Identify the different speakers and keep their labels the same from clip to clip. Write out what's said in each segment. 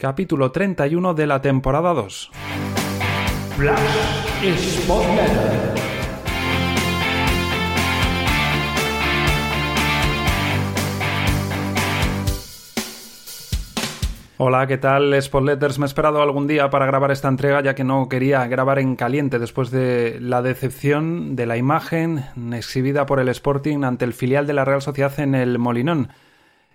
Speaker 1: capítulo 31 de la temporada 2. Hola, ¿qué tal? Spotletters me he esperado algún día para grabar esta entrega ya que no quería grabar en caliente después de la decepción de la imagen exhibida por el Sporting ante el filial de la Real Sociedad en el Molinón.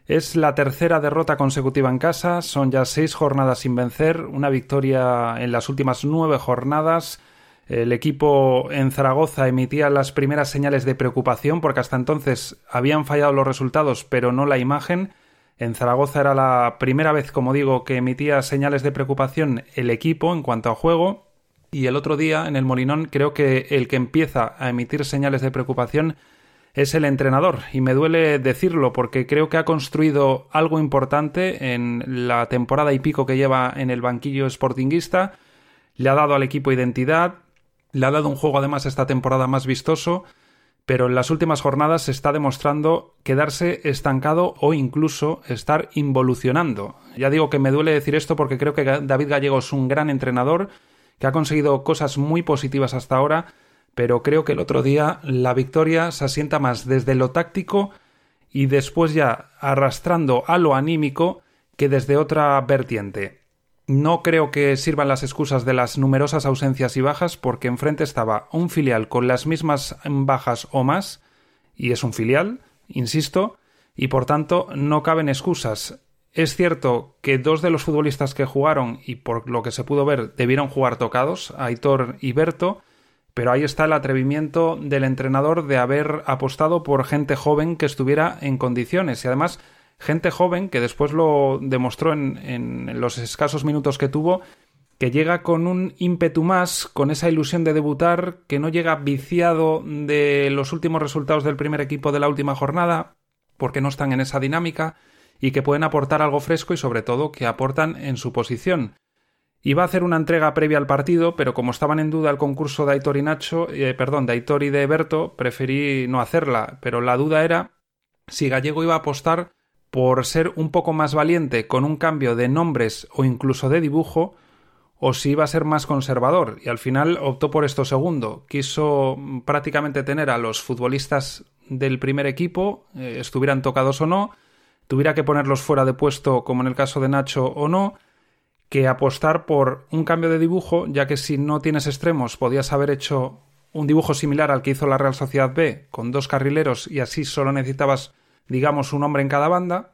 Speaker 1: Es la tercera derrota consecutiva en casa, son ya seis jornadas sin vencer, una victoria en las últimas nueve jornadas. El equipo en Zaragoza emitía las primeras señales de preocupación porque hasta entonces habían fallado los resultados pero no la imagen. En Zaragoza era la primera vez, como digo, que emitía señales de preocupación el equipo en cuanto a juego. Y el otro día en el Molinón creo que el que empieza a emitir señales de preocupación es el entrenador. Y me duele decirlo porque creo que ha construido algo importante en la temporada y pico que lleva en el banquillo sportinguista. Le ha dado al equipo identidad, le ha dado un juego además esta temporada más vistoso, pero en las últimas jornadas se está demostrando quedarse estancado o incluso estar involucionando. Ya digo que me duele decir esto porque creo que David Gallego es un gran entrenador, que ha conseguido cosas muy positivas hasta ahora, pero creo que el otro día la victoria se asienta más desde lo táctico y después ya arrastrando a lo anímico que desde otra vertiente. No creo que sirvan las excusas de las numerosas ausencias y bajas porque enfrente estaba un filial con las mismas bajas o más, y es un filial, insisto, y por tanto no caben excusas. Es cierto que dos de los futbolistas que jugaron y por lo que se pudo ver debieron jugar tocados, Aitor y Berto, pero ahí está el atrevimiento del entrenador de haber apostado por gente joven que estuviera en condiciones y además gente joven que después lo demostró en, los escasos minutos que tuvo que llega con un ímpetu más, con esa ilusión de debutar, que no llega viciado de los últimos resultados del primer equipo de la última jornada, porque no están en esa dinámica, y que pueden aportar algo fresco y sobre todo que aportan en su posición. Iba a hacer una entrega previa al partido, pero como estaban en duda el concurso de Aitor y Nacho, eh, perdón, de Aitor y de Berto, preferí no hacerla. Pero la duda era si Gallego iba a apostar por ser un poco más valiente con un cambio de nombres o incluso de dibujo, o si iba a ser más conservador. Y al final optó por esto segundo. Quiso prácticamente tener a los futbolistas del primer equipo, eh, estuvieran tocados o no, tuviera que ponerlos fuera de puesto como en el caso de Nacho o no, que apostar por un cambio de dibujo, ya que si no tienes extremos podías haber hecho un dibujo similar al que hizo la Real Sociedad B, con dos carrileros y así solo necesitabas, digamos, un hombre en cada banda.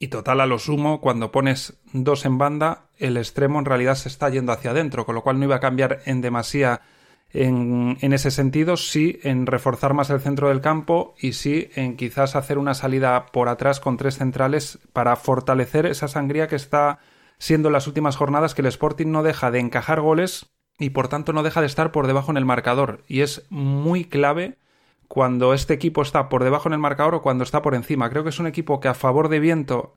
Speaker 1: Y total, a lo sumo, cuando pones dos en banda, el extremo en realidad se está yendo hacia adentro, con lo cual no iba a cambiar en demasía en, en, ese sentido, sí en reforzar más el centro del campo y sí en quizás hacer una salida por atrás con tres centrales para fortalecer esa sangría que está siendo las últimas jornadas que el Sporting no deja de encajar goles y por tanto no deja de estar por debajo en el marcador. Y es muy clave cuando este equipo está por debajo en el marcador o cuando está por encima. Creo que es un equipo que a favor de viento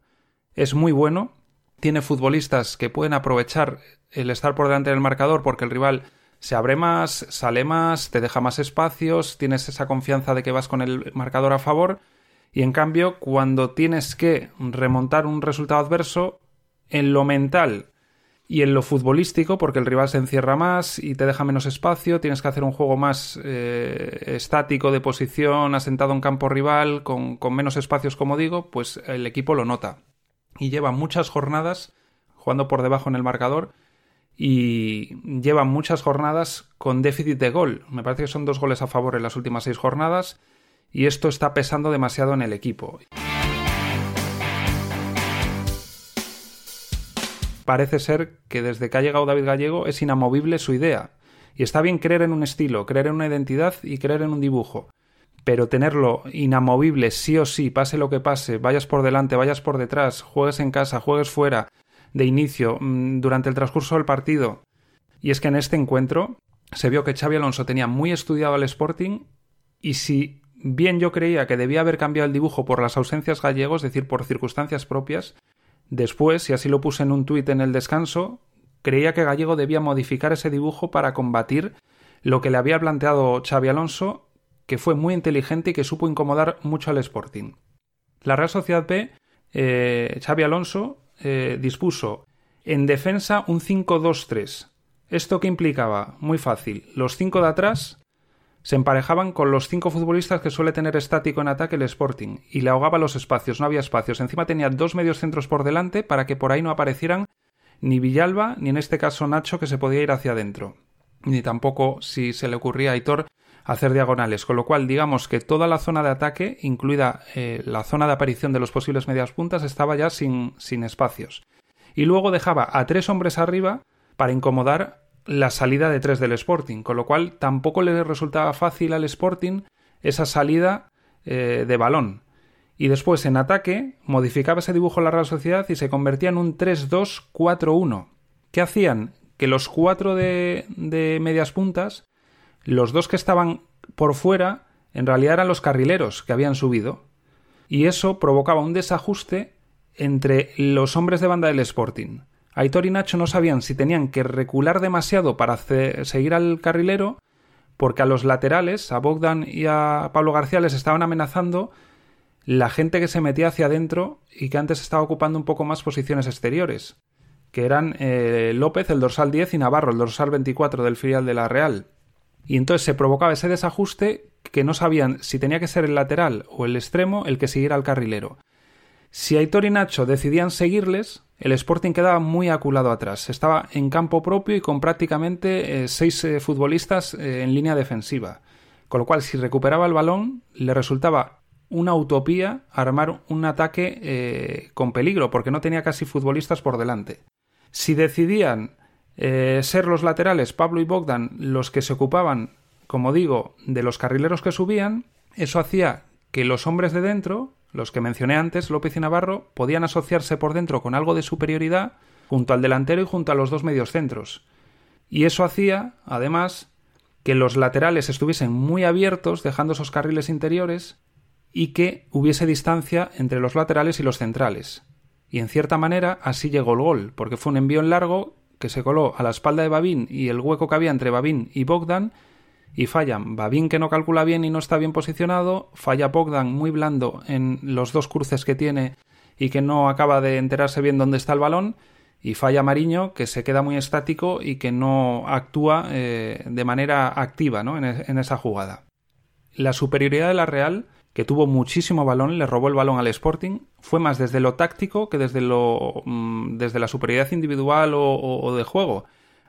Speaker 1: es muy bueno, tiene futbolistas que pueden aprovechar el estar por delante del marcador porque el rival se abre más, sale más, te deja más espacios, tienes esa confianza de que vas con el marcador a favor y en cambio cuando tienes que remontar un resultado adverso en lo mental y en lo futbolístico, porque el rival se encierra más y te deja menos espacio, tienes que hacer un juego más eh, estático de posición, asentado en campo rival, con, con menos espacios, como digo, pues el equipo lo nota. Y lleva muchas jornadas jugando por debajo en el marcador y lleva muchas jornadas con déficit de gol. Me parece que son dos goles a favor en las últimas seis jornadas y esto está pesando demasiado en el equipo. Parece ser que desde que ha llegado David Gallego es inamovible su idea. Y está bien creer en un estilo, creer en una identidad y creer en un dibujo. Pero tenerlo inamovible sí o sí, pase lo que pase, vayas por delante, vayas por detrás, juegues en casa, juegues fuera, de inicio, mm, durante el transcurso del partido. Y es que en este encuentro se vio que Xavi Alonso tenía muy estudiado al Sporting y si bien yo creía que debía haber cambiado el dibujo por las ausencias gallegos, es decir, por circunstancias propias, Después, y así lo puse en un tuit en el descanso, creía que Gallego debía modificar ese dibujo para combatir lo que le había planteado Xavi Alonso, que fue muy inteligente y que supo incomodar mucho al Sporting. La Real Sociedad B, eh, Xavi Alonso, eh, dispuso En defensa un 5-2-3. ¿Esto qué implicaba? Muy fácil. Los cinco de atrás se emparejaban con los cinco futbolistas que suele tener estático en ataque el Sporting y le ahogaba los espacios, no había espacios. Encima tenía dos medios centros por delante para que por ahí no aparecieran ni Villalba ni en este caso Nacho que se podía ir hacia adentro. Ni tampoco, si se le ocurría a Aitor, hacer diagonales. Con lo cual, digamos que toda la zona de ataque, incluida eh, la zona de aparición de los posibles medias puntas, estaba ya sin, sin espacios. Y luego dejaba a tres hombres arriba para incomodar la salida de tres del Sporting, con lo cual tampoco le resultaba fácil al Sporting esa salida eh, de balón. Y después en ataque modificaba ese dibujo la Real Sociedad y se convertía en un 3-2-4-1. ¿Qué hacían? Que los cuatro de, de medias puntas, los dos que estaban por fuera, en realidad eran los carrileros que habían subido. Y eso provocaba un desajuste entre los hombres de banda del Sporting. Aitor y Nacho no sabían si tenían que recular demasiado para seguir al carrilero, porque a los laterales, a Bogdan y a Pablo García, les estaban amenazando la gente que se metía hacia adentro y que antes estaba ocupando un poco más posiciones exteriores, que eran eh, López, el dorsal 10, y Navarro, el dorsal 24 del filial de la Real. Y entonces se provocaba ese desajuste que no sabían si tenía que ser el lateral o el extremo el que siguiera al carrilero. Si Aitor y Nacho decidían seguirles, el Sporting quedaba muy aculado atrás. Estaba en campo propio y con prácticamente eh, seis eh, futbolistas eh, en línea defensiva. Con lo cual, si recuperaba el balón, le resultaba una utopía armar un ataque con peligro, porque no tenía casi futbolistas por delante. Si decidían ser los laterales, Pablo y Bogdan, los que se ocupaban, como digo, de los carrileros que subían, eso hacía que los hombres de dentro los que mencioné antes, López y Navarro, podían asociarse por dentro con algo de superioridad junto al delantero y junto a los dos mediocentros. Y eso hacía, además, que los laterales estuviesen muy abiertos, dejando esos carriles interiores, y que hubiese distancia entre los laterales y los centrales. Y en cierta manera así llegó el gol, porque fue un envío en largo que se coló a la espalda de Babín y el hueco que había entre Babín y Bogdan y fallan Babín que no calcula bien y no está bien posicionado, falla Bogdan muy blando en los dos cruces que tiene y que no acaba de enterarse bien dónde está el balón, y falla Mariño que se queda muy estático y que no actúa eh, de manera activa ¿no? en, en esa jugada. La superioridad de la Real, que tuvo muchísimo balón, le robó el balón al Sporting, fue más desde lo táctico que desde, lo, mm, desde la superioridad individual o de juego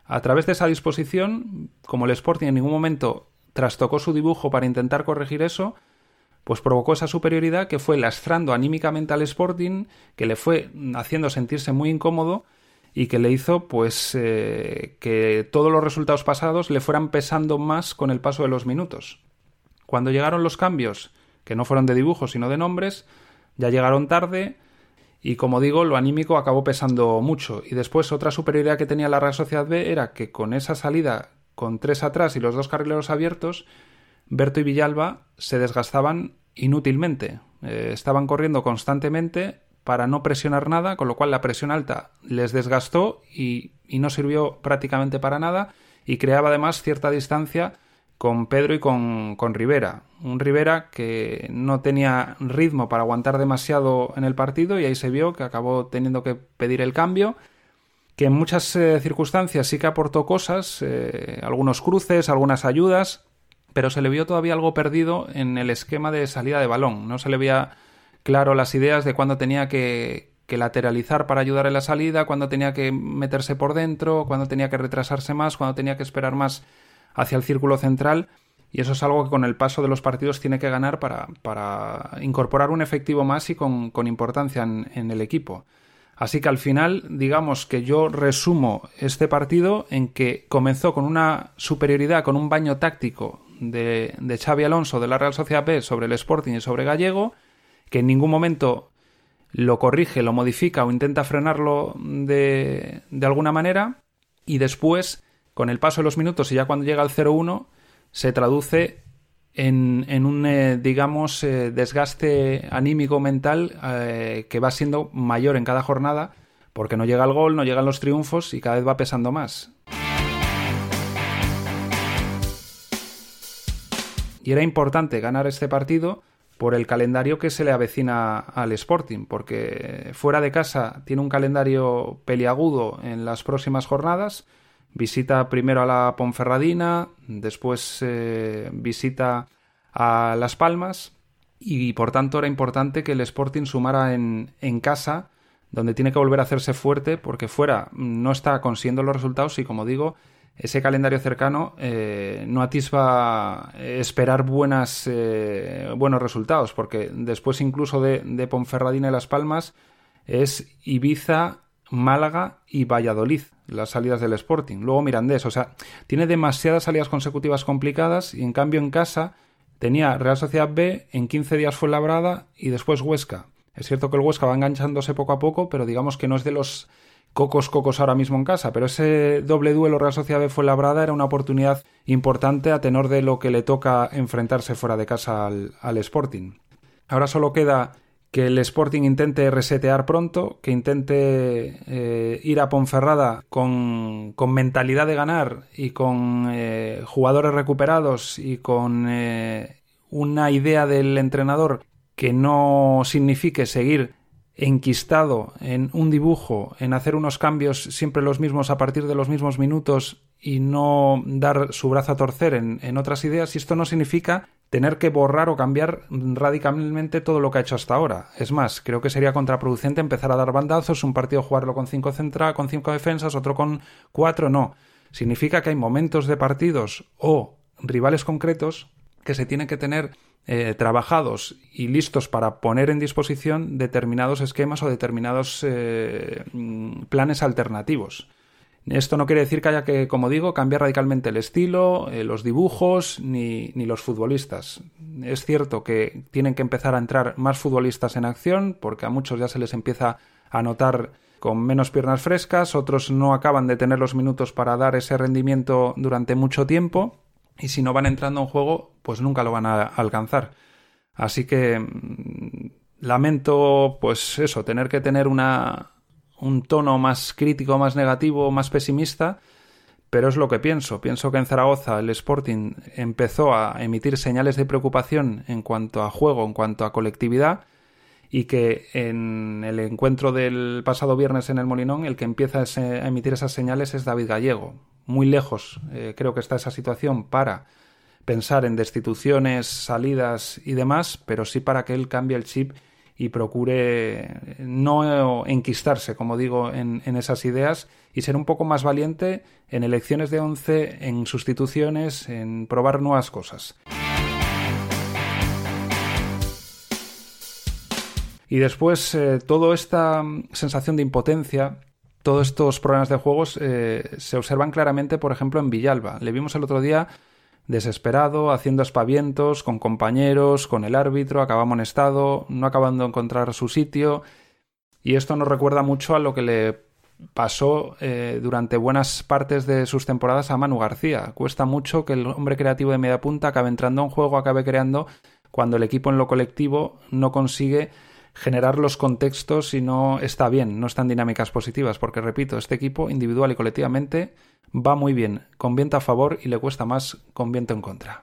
Speaker 1: a través de esa disposición, como el Sporting en ningún momento trastocó su dibujo para intentar corregir eso, pues provocó esa superioridad que fue lastrando anímicamente al Sporting, que le fue haciendo sentirse muy incómodo y que le hizo pues eh, que todos los resultados pasados le fueran pesando más con el paso de los minutos. Cuando llegaron los cambios, que no fueron de dibujos sino de nombres, ya llegaron tarde, y como digo, lo anímico acabó pesando mucho. Y después otra superioridad que tenía la Real Sociedad B era que con esa salida con tres atrás y los dos carrileros abiertos, Berto y Villalba se desgastaban inútilmente. Eh, estaban corriendo constantemente para no presionar nada, con lo cual la presión alta les desgastó y, no sirvió prácticamente para nada y creaba además cierta distancia con Pedro y con, con Rivera. Un Rivera que no tenía ritmo para aguantar demasiado en el partido y ahí se vio que acabó teniendo que pedir el cambio que en muchas eh, circunstancias sí que aportó cosas, eh, algunos cruces, algunas ayudas, pero se le vio todavía algo perdido en el esquema de salida de balón. No se le veía claro las ideas de cuándo tenía que, que lateralizar para ayudar en la salida, cuándo tenía que meterse por dentro, cuándo tenía que retrasarse más, cuándo tenía que esperar más hacia el círculo central y eso es algo que con el paso de los partidos tiene que ganar para, para incorporar un efectivo más y con, con importancia en, en, el equipo. Así que al final, digamos que yo resumo este partido en que comenzó con una superioridad, con un baño táctico de, de Xavi Alonso de la Real Sociedad B sobre el Sporting y sobre Gallego, que en ningún momento lo corrige, lo modifica o intenta frenarlo de, de alguna manera, y después con el paso de los minutos y ya cuando llega al 0-1 se traduce en, en un, eh, digamos, eh, desgaste anímico mental eh, que va siendo mayor en cada jornada porque no llega el gol, no llegan los triunfos y cada vez va pesando más. Y era importante ganar este partido por el calendario que se le avecina al Sporting, porque fuera de casa tiene un calendario peliagudo en las próximas jornadas. Visita primero a la Ponferradina, después eh, visita a Las Palmas y por tanto era importante que el Sporting sumara en, en casa, donde tiene que volver a hacerse fuerte, porque fuera no está consiguiendo los resultados y como digo, ese calendario cercano eh, no atisba esperar buenas, eh, buenos resultados, porque después incluso de, de, Ponferradina y Las Palmas es Ibiza, Málaga y Valladolid, las salidas del Sporting. Luego Mirandés, o sea, tiene demasiadas salidas consecutivas complicadas y en cambio en casa tenía Real Sociedad B, en 15 días fue Labrada y después Huesca. Es cierto que el Huesca va enganchándose poco a poco, pero digamos que no es de los cocos cocos ahora mismo en casa, pero ese doble duelo Real Sociedad de Fuenlabrada era una oportunidad importante a tenor de lo que le toca enfrentarse fuera de casa al, Sporting. Ahora solo queda que el Sporting intente resetear pronto, que intente eh, ir a Ponferrada con, con, mentalidad de ganar y con eh, jugadores recuperados y con eh, una idea del entrenador que no signifique seguir enquistado en un dibujo, en hacer unos cambios siempre los mismos a partir de los mismos minutos y no dar su brazo a torcer en, otras ideas, y esto no significa tener que borrar o cambiar radicalmente todo lo que ha hecho hasta ahora. Es más, creo que sería contraproducente empezar a dar bandazos, un partido jugarlo con cinco centra, con cinco defensas, otro con cuatro, no. Significa que hay momentos de partidos o rivales concretos que se tienen que tener eh, trabajados y listos para poner en disposición determinados esquemas o determinados eh, mm, planes alternativos. Esto no quiere decir que haya que, como digo, cambiar radicalmente el estilo, eh, los dibujos ni, ni, los futbolistas. Es cierto que tienen que empezar a entrar más futbolistas en acción, porque a muchos ya se les empieza a notar con menos piernas frescas, otros no acaban de tener los minutos para dar ese rendimiento durante mucho tiempo, y si no van entrando en juego, pues nunca lo van a alcanzar. Así que mm, lamento, pues eso, tener que tener una, un tono más crítico, más negativo, más pesimista, pero es lo que pienso. Pienso que en Zaragoza el Sporting empezó a emitir señales de preocupación en cuanto a juego, en cuanto a colectividad, y que en el encuentro del pasado viernes en el Molinón el que empieza a emitir esas señales es David Gallego muy lejos eh, creo que está esa situación para pensar en destituciones, salidas y demás, pero sí para que él cambie el chip y procure no enquistarse, como digo, en, esas ideas y ser un poco más valiente en elecciones de once, en sustituciones, en probar nuevas cosas. Y después, eh, toda esta sensación de impotencia todos estos problemas de juegos eh, se observan claramente, por ejemplo, en Villalba. Le vimos el otro día desesperado, haciendo espavientos con compañeros, con el árbitro, acaba amonestado, no acabando de encontrar su sitio. Y esto nos recuerda mucho a lo que le pasó eh, durante buenas partes de sus temporadas a Manu García. Cuesta mucho que el hombre creativo de media punta acabe entrando en juego, acabe creando, cuando el equipo en lo colectivo no consigue generar los contextos y no está bien, no están dinámicas positivas, porque repito, este equipo individual y colectivamente va muy bien, con viento a favor y le cuesta más con viento en contra.